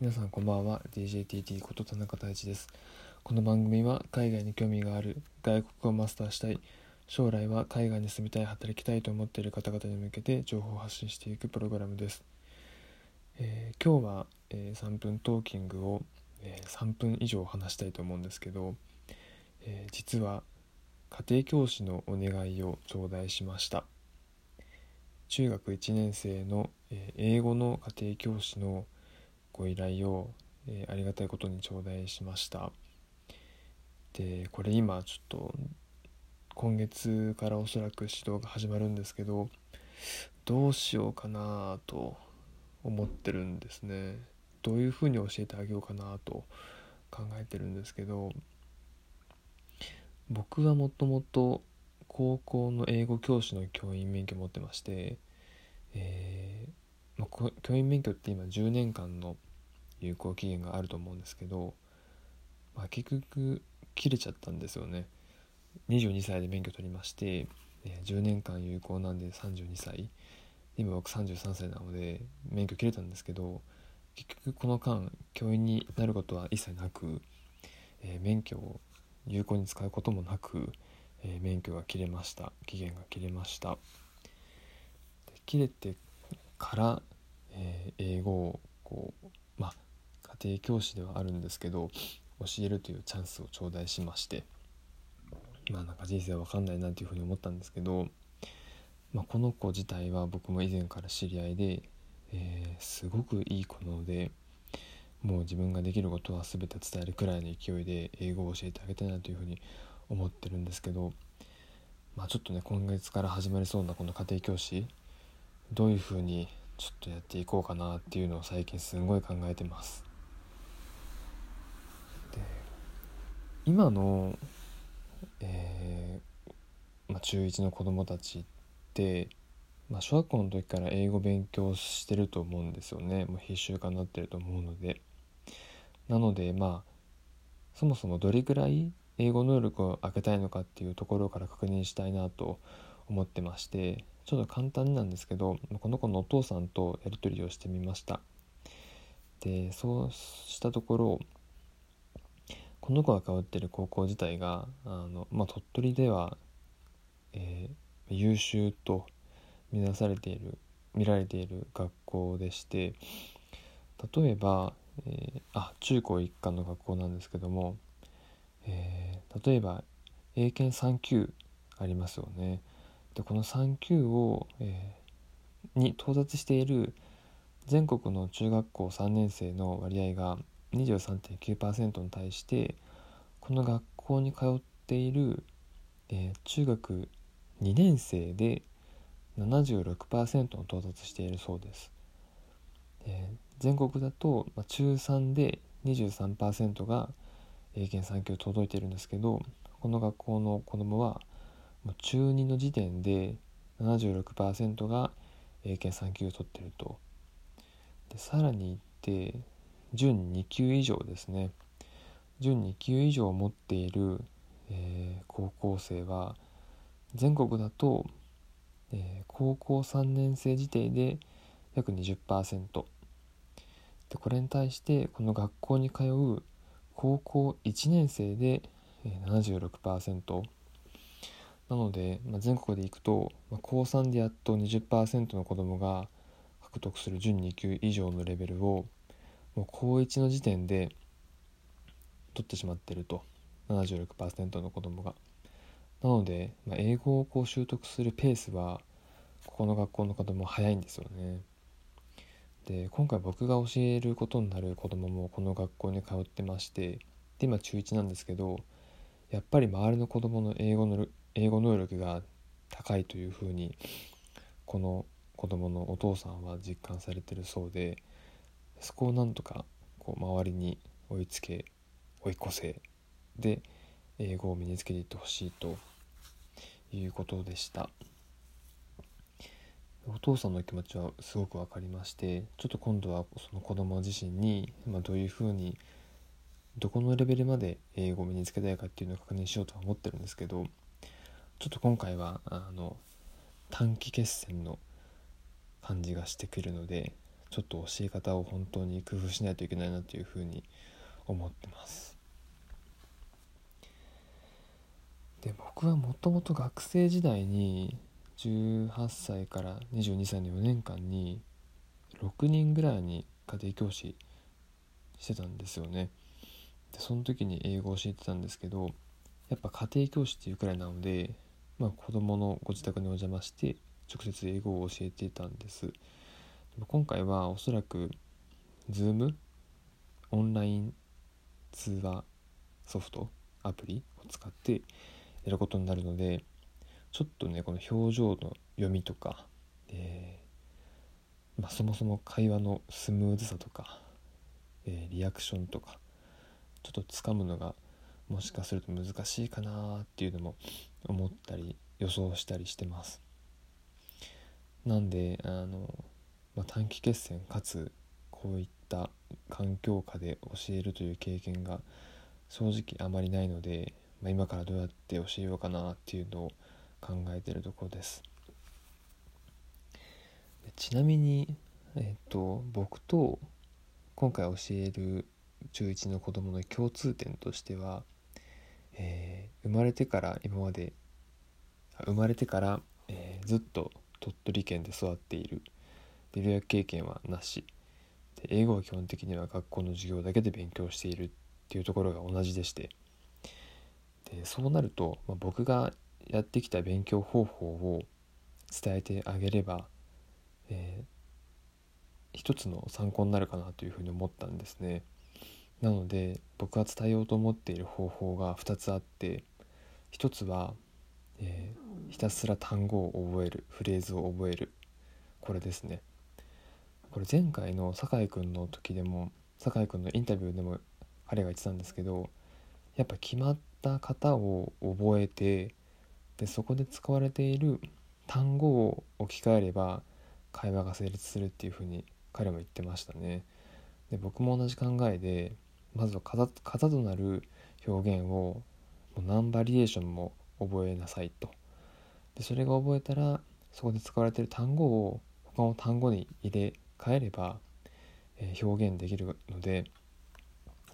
皆さんこんばんは。DJTT こと田中太一です。この番組は海外に興味がある外国をマスターしたい将来は海外に住みたい働きたいと思っている方々に向けて情報を発信していくプログラムです、えー、今日は、えー、3分トーキングを、えー、3分以上話したいと思うんですけど、え実は家庭教師のお願いを頂戴しました。中学1年生の、え英語の家庭教師のご依頼を、えー、ありがたいことに頂戴しました。でこれ今ちょっと今月からおそらく指導が始まるんですけどどうしようかなと思ってるんですね。どういうふうに教えてあげようかなと考えてるんですけど僕はもともと高校の英語教師の教員免許持ってまして、えーまあ、教員免許って今10年間の有効期限があると思うんですけど、まあ、結局切れちゃったんですよね。22歳で免許取りまして、10年間有効なんで32歳。今僕33歳なので免許切れたんですけど結局この間教員になることは一切なく、えー、免許を有効に使うこともなく、えー、免許が切れました。期限が切れました。切れてから、えー、英語をこうまあ家庭教師ではあるんですけど教えるというチャンスを頂戴しましてまあなんか人生わかんないなというふうに思ったんですけど、まあ、この子自体は僕も以前から知り合いで、えー、すごくいい子なのでもう自分ができることは全て伝えるくらいの勢いで英語を教えてあげたいなというふうに思ってるんですけど、まあ、ちょっとね今月から始まりそうなこの家庭教師どういうふうにちょっとやっていこうかなっていうのを最近すごい考えてます。今の、えー、まあ、中1の子供たちって、まあ、小学校の時から英語勉強してると思うんですよね。もう必修化になってると思うので。なのでまあそもそもどれぐらい英語能力を上げたいのかっていうところから確認したいなと思ってまして。ちょっと簡単なんですけどこの子のお父さんとやり取りをしてみましたでそうしたところこの子が通ってる高校自体があの、まあ、鳥取では、えー、優秀と見なされている見られている学校でして例えば、えー、あ中高一貫の学校なんですけども、えー、例えば英検3級ありますよね。でこの3級を、えー、に到達している全国の中学校3年生の割合が23.9%に対してこの学校に通っている、えー、中学2年生で76%に到達しているそうです。えー、全国だと、まあ、中3で23%が英検3級届いてるんですけどこの学校の子どもはもう中2の時点で76%が英検3級を取ってると。でさらに言って準2級以上ですね。準2級以上を持っている、えー、高校生は全国だと、えー、高校3年生時点で約20%でこれに対してこの学校に通う高校1年生で76%なので、まあ、全国でいくと、まあ、高3でやっと20%の子どもが獲得する準2級以上のレベルをもう高1の時点で取ってしまってると76%の子どもが。なので、まあ、英語をこう習得するペースはここの学校の子ども早いんですよね。で今回僕が教えることになる子どももこの学校に通ってましてで今中1なんですけどやっぱり周りの子どもの英語の英語能力が高いというふうにこの子供のお父さんは実感されてるそうでそこをなんとかこう周りに追いつけ追い越せで英語を身につけていってほしいということでした。お父さんの気持ちはすごく分かりましてちょっと今度はその子供自身に、ま、どういうふうにどこのレベルまで英語を身につけたいかっていうのを確認しようとは思ってるんですけどちょっと今回はあの短期決戦の感じがしてくるのでちょっと教え方を本当に工夫しないといけないなというふうに思ってます。で僕はもともと学生時代に18歳から22歳の4年間に6人ぐらいに家庭教師してたんですよね。でその時に英語を教えてたんですけどやっぱ家庭教師っていうくらいなので、まあ、子供のご自宅にお邪魔して直接英語を教えていたんです。今回はおそらく Zoom オンライン通話ソフトアプリを使ってやることになるのでちょっとねこの表情の読みとか、えー、まあ、そもそも会話のスムーズさとか、えー、リアクションとかちょっとつかむのがもしかすると難しいかなっていうのも思ったり予想したりしてます。なんであのまあ、短期決戦かつこういった環境下で教えるという経験が正直あまりないので、まあ、今からどうやって教えようかなっていうのを考えてるところですちなみに、えっと、僕と今回教える中1の子供の共通点としては、えー、生まれてから今まで生まれてから、えー、ずっと鳥取県で育っている。留学経験はなし。で英語は基本的には学校の授業だけで勉強しているっていうところが同じでして。でそうなると、まあ、僕がやってきた勉強方法を伝えてあげれば、えー、一つの参考になるかなというふうに思ったんですね。なので僕が伝えようと思っている方法が2つあって1つは、えー、ひたすら単語を覚えるフレーズを覚えるこれですね。これ前回の酒井君の時でも酒井君のインタビューでも彼が言ってたんですけどやっぱ決まった型を覚えてでそこで使われている単語を置き換えれば会話が成立するっていうふうに彼も言ってましたね。で僕も同じ考えでまずは型型となる表現をもう何バリエーションも覚えなさいと。でそれが覚えたらそこで使われている単語を他の単語に入れ変えれば、えー、表現できるので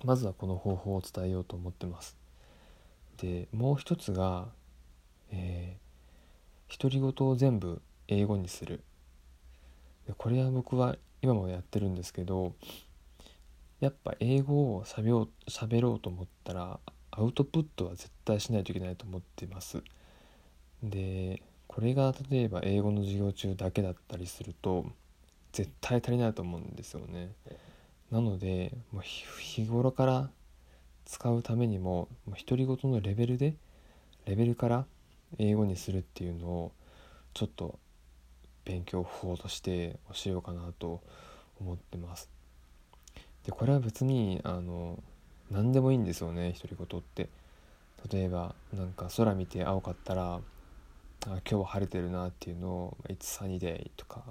まずはこの方法を伝えようと思ってます。でもう一つが、えー、独り言を全部英語にするこれは僕は今もやってるんですけどやっぱ英語をしゃべろうしゃべろうと思ったらアウトプットは絶対しないといけないと思ってます。でこれが例えば英語の授業中だけだったりすると絶対足りないと思うんですよね。なのでもう日頃から使うためにも独り言のレベルでレベルから英語にするっていうのをちょっと勉強法として教えようかなと思ってます。でこれは別にあの何でもいいんですよね独り言って。例えばなんか空見て青かったらあ今日は晴れてるなっていうのを「It's sunny day」とか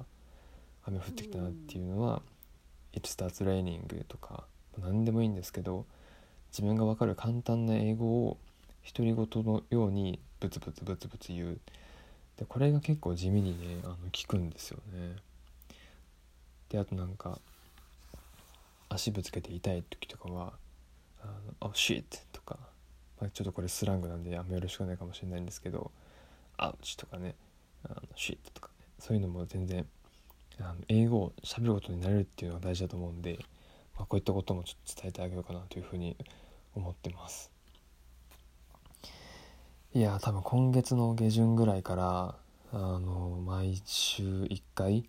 雨降ってきたなっていうのは「It starts raining」とか何でもいいんですけど自分が分かる簡単な英語を独り言のようにブツブツブツブツ言うでこれが結構地味にねあの効くんですよね。であとなんか足ぶつけて痛い時とかは「あの Oh shit」とか、まあ、ちょっとこれスラングなんであんまよろしくないかもしれないんですけど「アウチ」とかね「あの shit」とかねそういうのも全然あの英語を喋ることになれるっていうのが大事だと思うんで、まあ、こういったこともちょっと伝えてあげようかなというふうに思ってます。いや多分今月の下旬ぐらいからあの毎週1回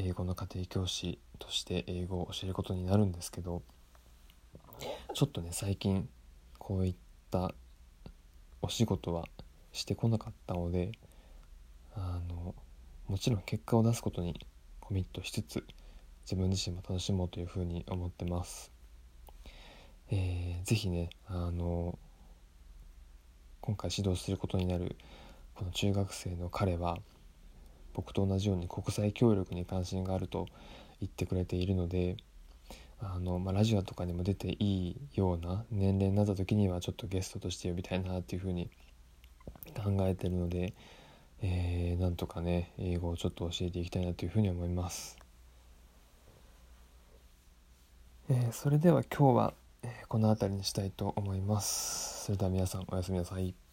英語の家庭教師として英語を教えることになるんですけどちょっとね最近こういったお仕事はしてこなかったのであのもちろん結果を出すことにコミットしつつ自分自身も楽しもうというふうに思ってます。えー、ぜひねあの今回指導することになるこの中学生の彼は僕と同じように国際協力に関心があると言ってくれているのであの、まあ、ラジオとかにも出ていいような年齢になった時にはちょっとゲストとして呼びたいなっていうふうに考えてるのでえー、なんとかね英語をちょっと教えていきたいなというふうに思います。えー、それでは今日は、えー、この辺りにしたいと思います。それでは皆さんおやすみなさい。